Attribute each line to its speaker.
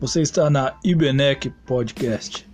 Speaker 1: Você está na Ibenec Podcast.